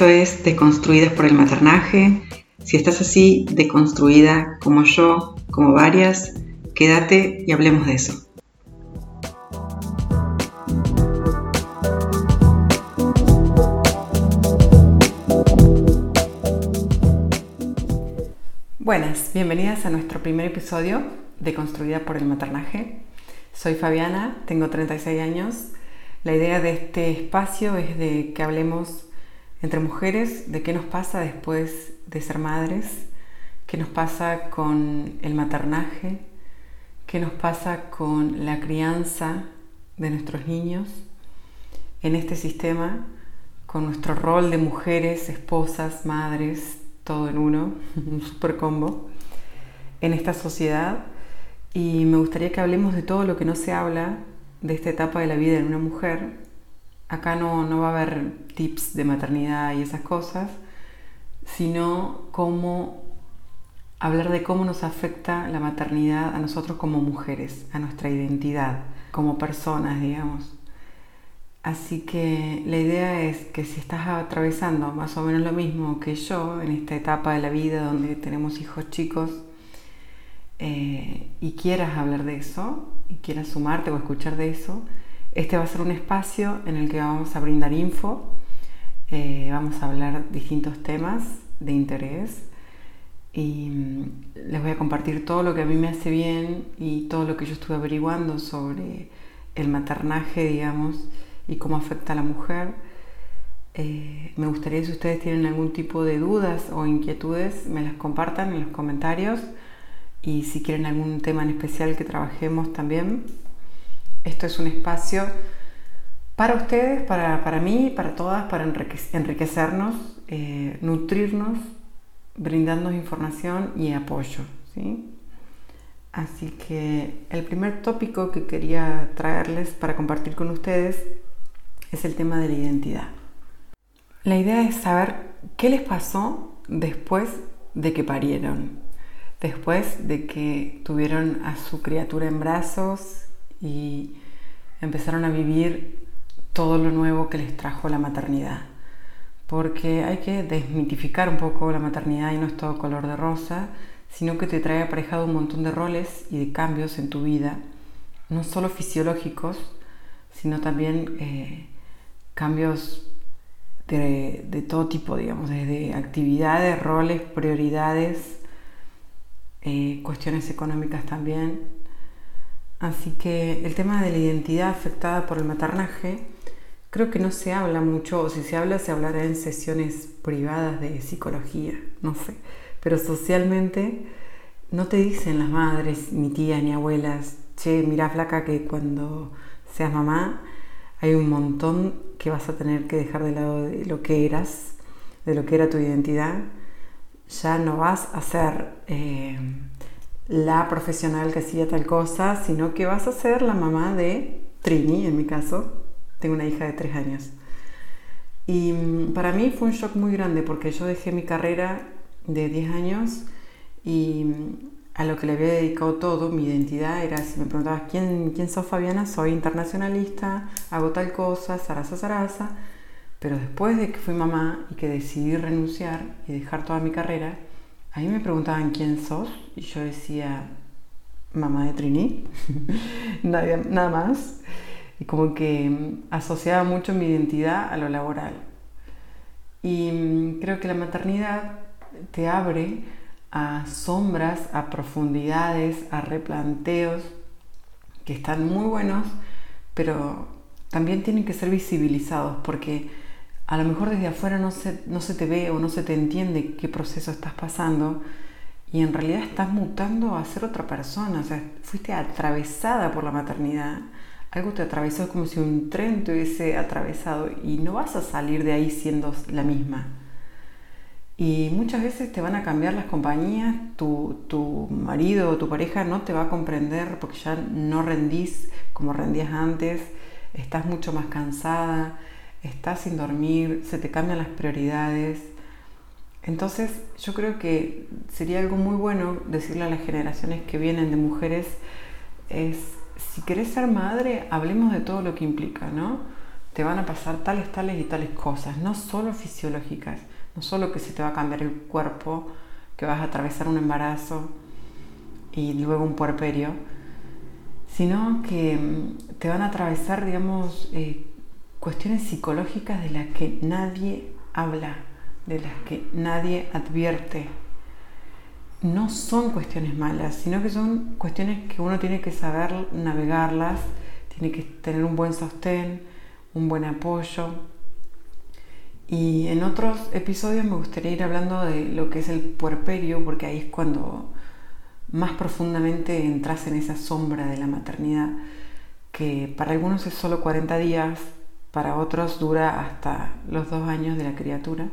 esto es Deconstruidas por el Maternaje. Si estás así, deconstruida como yo, como varias, quédate y hablemos de eso. Buenas, bienvenidas a nuestro primer episodio de Construida por el Maternaje. Soy Fabiana, tengo 36 años. La idea de este espacio es de que hablemos entre mujeres de qué nos pasa después de ser madres, qué nos pasa con el maternaje, qué nos pasa con la crianza de nuestros niños en este sistema, con nuestro rol de mujeres, esposas, madres, todo en uno, un super combo, en esta sociedad. Y me gustaría que hablemos de todo lo que no se habla de esta etapa de la vida en una mujer. Acá no, no va a haber tips de maternidad y esas cosas, sino cómo hablar de cómo nos afecta la maternidad a nosotros como mujeres, a nuestra identidad, como personas, digamos. Así que la idea es que si estás atravesando más o menos lo mismo que yo en esta etapa de la vida donde tenemos hijos chicos eh, y quieras hablar de eso y quieras sumarte o escuchar de eso, este va a ser un espacio en el que vamos a brindar info, eh, vamos a hablar distintos temas de interés y mm, les voy a compartir todo lo que a mí me hace bien y todo lo que yo estuve averiguando sobre el maternaje, digamos, y cómo afecta a la mujer. Eh, me gustaría si ustedes tienen algún tipo de dudas o inquietudes, me las compartan en los comentarios y si quieren algún tema en especial que trabajemos también. Esto es un espacio para ustedes, para, para mí, para todas, para enriquecernos, eh, nutrirnos, brindarnos información y apoyo. ¿sí? Así que el primer tópico que quería traerles para compartir con ustedes es el tema de la identidad. La idea es saber qué les pasó después de que parieron, después de que tuvieron a su criatura en brazos y empezaron a vivir todo lo nuevo que les trajo la maternidad. Porque hay que desmitificar un poco la maternidad y no es todo color de rosa, sino que te trae aparejado un montón de roles y de cambios en tu vida, no solo fisiológicos, sino también eh, cambios de, todo tipo, digamos, desde actividades, roles, prioridades, eh, cuestiones económicas también. Así que el tema de la identidad afectada por el maternaje creo que no se habla mucho, o si se habla, se hablará en sesiones privadas de psicología, no sé. Pero socialmente no te dicen las madres, ni tías, ni abuelas, che, mira flaca que cuando seas mamá hay un montón que vas a tener que dejar de lado de lo que eras, de lo que era tu identidad. Ya no vas a ser eh, la profesional que hacía tal cosa, sino que vas a ser la mamá de Trini, en mi caso. Tengo una hija de tres años. Y mm, para mí fue un shock muy grande porque yo dejé mi carrera de 10 años y mm, a lo que le había dedicado todo, mi identidad era, si me preguntabas quién, quién sos Fabiana, soy internacionalista, hago tal cosa, zaraza, zaraza, pero después de que fui mamá y que decidí renunciar y dejar toda mi carrera, ahí me preguntaban quién sos y yo decía mamá de Trini, nada, nada más, y como que mm, asociaba mucho mi identidad a lo laboral. Y mm, creo que la maternidad te abre a sombras, a profundidades, a replanteos que están muy buenos, pero también tienen que ser visibilizados porque a lo mejor desde afuera no se, no se te ve o no se te entiende qué proceso estás pasando y en realidad estás mutando a ser otra persona, o sea, fuiste atravesada por la maternidad, algo te atravesó como si un tren te hubiese atravesado y no vas a salir de ahí siendo la misma. Y muchas veces te van a cambiar las compañías, tu, marido o tu pareja no te va a comprender porque ya no rendís como rendías antes, estás mucho más cansada, estás sin dormir, se te cambian las prioridades. Entonces yo creo que sería algo muy bueno decirle a las generaciones que vienen de mujeres es, si querés ser madre, hablemos de todo lo que implica, ¿no? te van a pasar tales, tales y tales cosas, no solo fisiológicas, no solo que se te va a cambiar el cuerpo, que vas a atravesar un embarazo y luego un puerperio, sino que mm, te van a atravesar, digamos, eh, cuestiones psicológicas de las que nadie habla, de las que nadie advierte. No son cuestiones malas, sino que son cuestiones que uno tiene que saber navegarlas, tiene que tener un buen sostén, un buen apoyo. Y en otros episodios me gustaría ir hablando de lo que es el puerperio, porque ahí es cuando más profundamente entras en esa sombra de la maternidad, que para algunos es solo 40 días, para otros dura hasta los dos años de la criatura.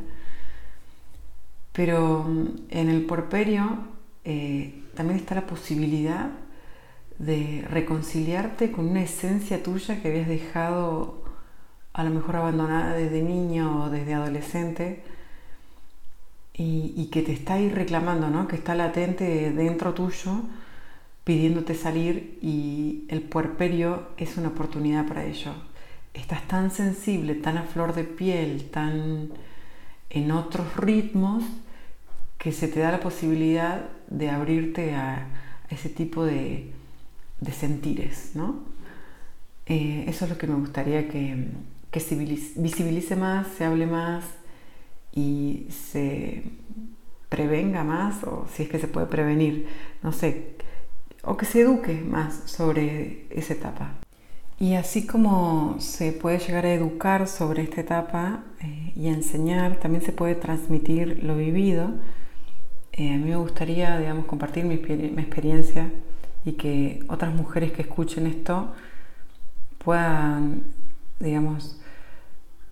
Pero mm, en el puerperio eh, también está la posibilidad de reconciliarte con una esencia tuya que habías dejado a lo mejor abandonada desde niño o desde adolescente y, que te está ahí reclamando, ¿no? que está latente dentro tuyo pidiéndote salir y el puerperio es una oportunidad para ello. Estás tan sensible, tan a flor de piel, tan en otros ritmos que se te da la posibilidad de abrirte a, ese tipo de, sentires. ¿no? Eh, eso es lo que me gustaría que, que se visibilice más, se hable más y se prevenga más, o si es que se puede prevenir, no sé, o que se eduque más sobre esa etapa. Y así como se puede llegar a educar sobre esta etapa eh, y enseñar, también se puede transmitir lo vivido. Eh, a mí me gustaría, digamos, compartir mi, mi, experiencia y que otras mujeres que escuchen esto puedan, digamos,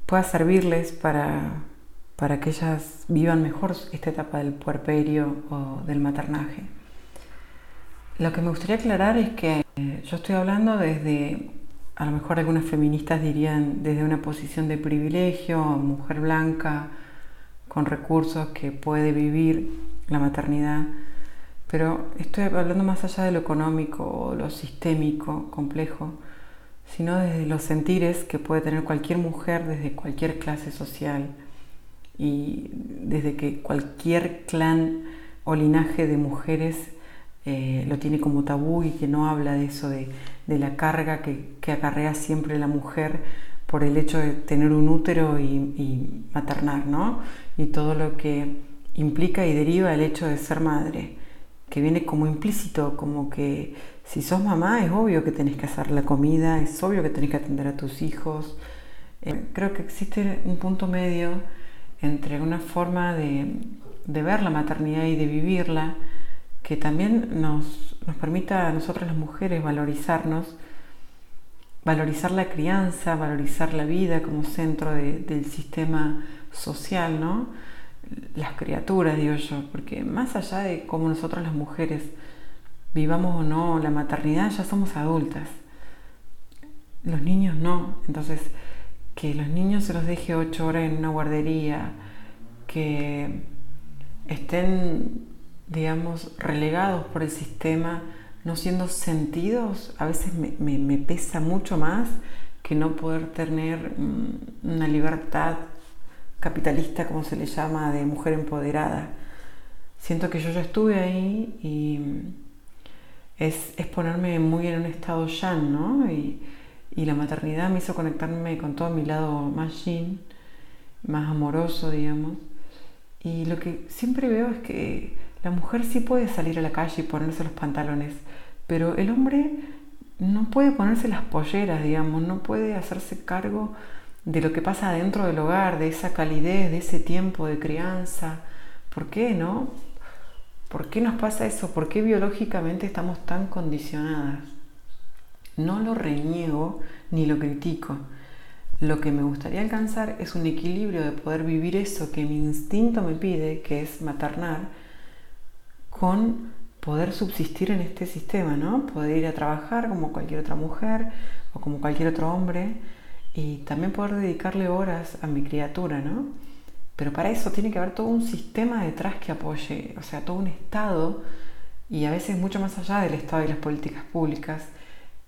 pueda servirles para para que ellas vivan mejor esta etapa del puerperio o del maternaje. Lo que me gustaría aclarar es que eh, yo estoy hablando desde, a lo mejor algunas feministas dirían, desde una posición de privilegio, mujer blanca, con recursos que puede vivir la maternidad, pero estoy hablando más allá de lo económico o lo sistémico, complejo, sino desde los sentires que puede tener cualquier mujer desde cualquier clase social y desde que cualquier clan o linaje de mujeres eh, lo tiene como tabú y que no habla de eso, de, la carga que, acarrea siempre la mujer por el hecho de tener un útero y, maternar, ¿no? Y todo lo que implica y deriva el hecho de ser madre, que viene como implícito, como que si sos mamá es obvio que tenés que hacer la comida, es obvio que tenés que atender a tus hijos. Eh, creo que existe un punto medio entre una forma de, ver la maternidad y de vivirla que también nos, permita a nosotras las mujeres valorizarnos, valorizar la crianza, valorizar la vida como centro del sistema social, ¿no? Las criaturas, digo yo, porque más allá de cómo nosotras las mujeres vivamos o no la maternidad, ya somos adultas. Los niños no. Entonces, que los niños se los deje ocho horas en una guardería, que estén, digamos, relegados por el sistema, no siendo sentidos, a veces me, pesa mucho más que no poder tener mm, una libertad capitalista, como se le llama, de mujer empoderada. Siento que yo ya estuve ahí y es, es ponerme muy en un estado yan, ¿no? Y, y la maternidad me hizo conectarme con todo mi lado más yin, más amoroso, digamos. Y lo que siempre veo es que la mujer sí puede salir a la calle y ponerse los pantalones, pero el hombre no puede ponerse las polleras, digamos, no puede hacerse cargo de lo que pasa dentro del hogar, de esa calidez, de ese tiempo de crianza. ¿Por qué no? ¿Por qué nos pasa eso? ¿Por qué biológicamente estamos tan condicionadas? No lo reniego ni lo critico. Lo que me gustaría alcanzar es un equilibrio de poder vivir eso que mi instinto me pide, que es maternar, con poder subsistir en este sistema, ¿no? Poder ir a trabajar como cualquier otra mujer o como cualquier otro hombre y también poder dedicarle horas a mi criatura, ¿no? Pero para eso tiene que haber todo un sistema detrás que apoye, o sea, todo un Estado y a veces mucho más allá del Estado y las políticas públicas,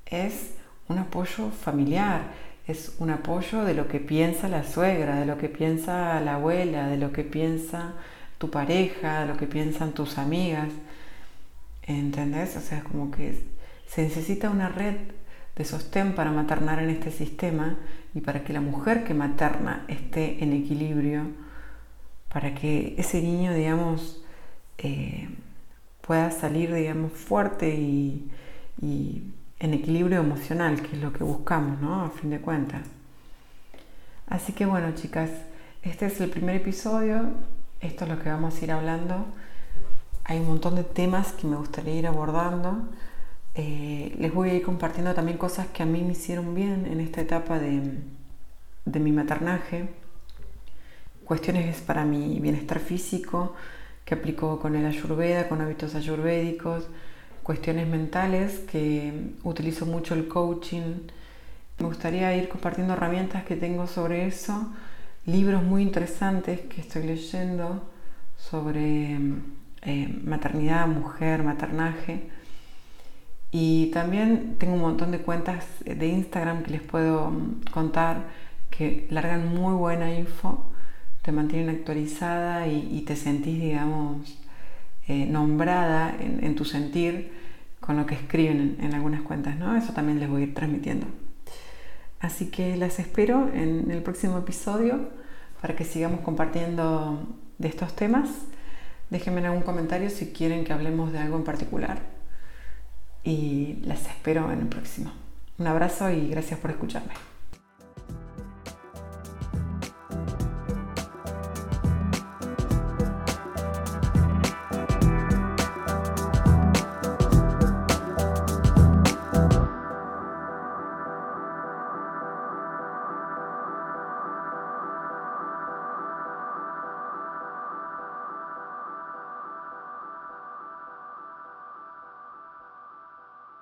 es un apoyo familiar, es un apoyo de lo que piensa la suegra, de lo que piensa la abuela, de lo que piensa tu pareja, lo que piensan tus amigas. ¿Entendés? O sea, como que se necesita una red de sostén para maternar en este sistema y para que la mujer que materna esté en equilibrio, para que ese niño, digamos, eh, pueda salir, digamos, fuerte y, en equilibrio emocional, que es lo que buscamos, ¿no? A fin de cuentas. Así que bueno, chicas, este es el primer episodio, esto es lo que vamos a ir hablando. Hay un montón de temas que me gustaría ir abordando. Eh, les voy a ir compartiendo también cosas que a mí me hicieron bien en esta etapa de, de mi maternaje, cuestiones para mi bienestar físico que aplico con el ayurveda, con hábitos ayurvédicos, cuestiones mentales que utilizo mucho el coaching. Me gustaría ir compartiendo herramientas que tengo sobre eso, libros muy interesantes que estoy leyendo sobre eh, maternidad, mujer, maternaje y también tengo un montón de cuentas de Instagram que les puedo mm, contar que largan muy buena info, te mantienen actualizada y, te sentís, digamos, eh, nombrada en, tu sentir con lo que escriben en, algunas cuentas, ¿no? Eso también les voy a ir transmitiendo. Así que las espero en el próximo episodio para que sigamos compartiendo de estos temas. Déjenme en algún comentario si quieren que hablemos de algo en particular y las espero en el próximo. Un abrazo y gracias por escucharme.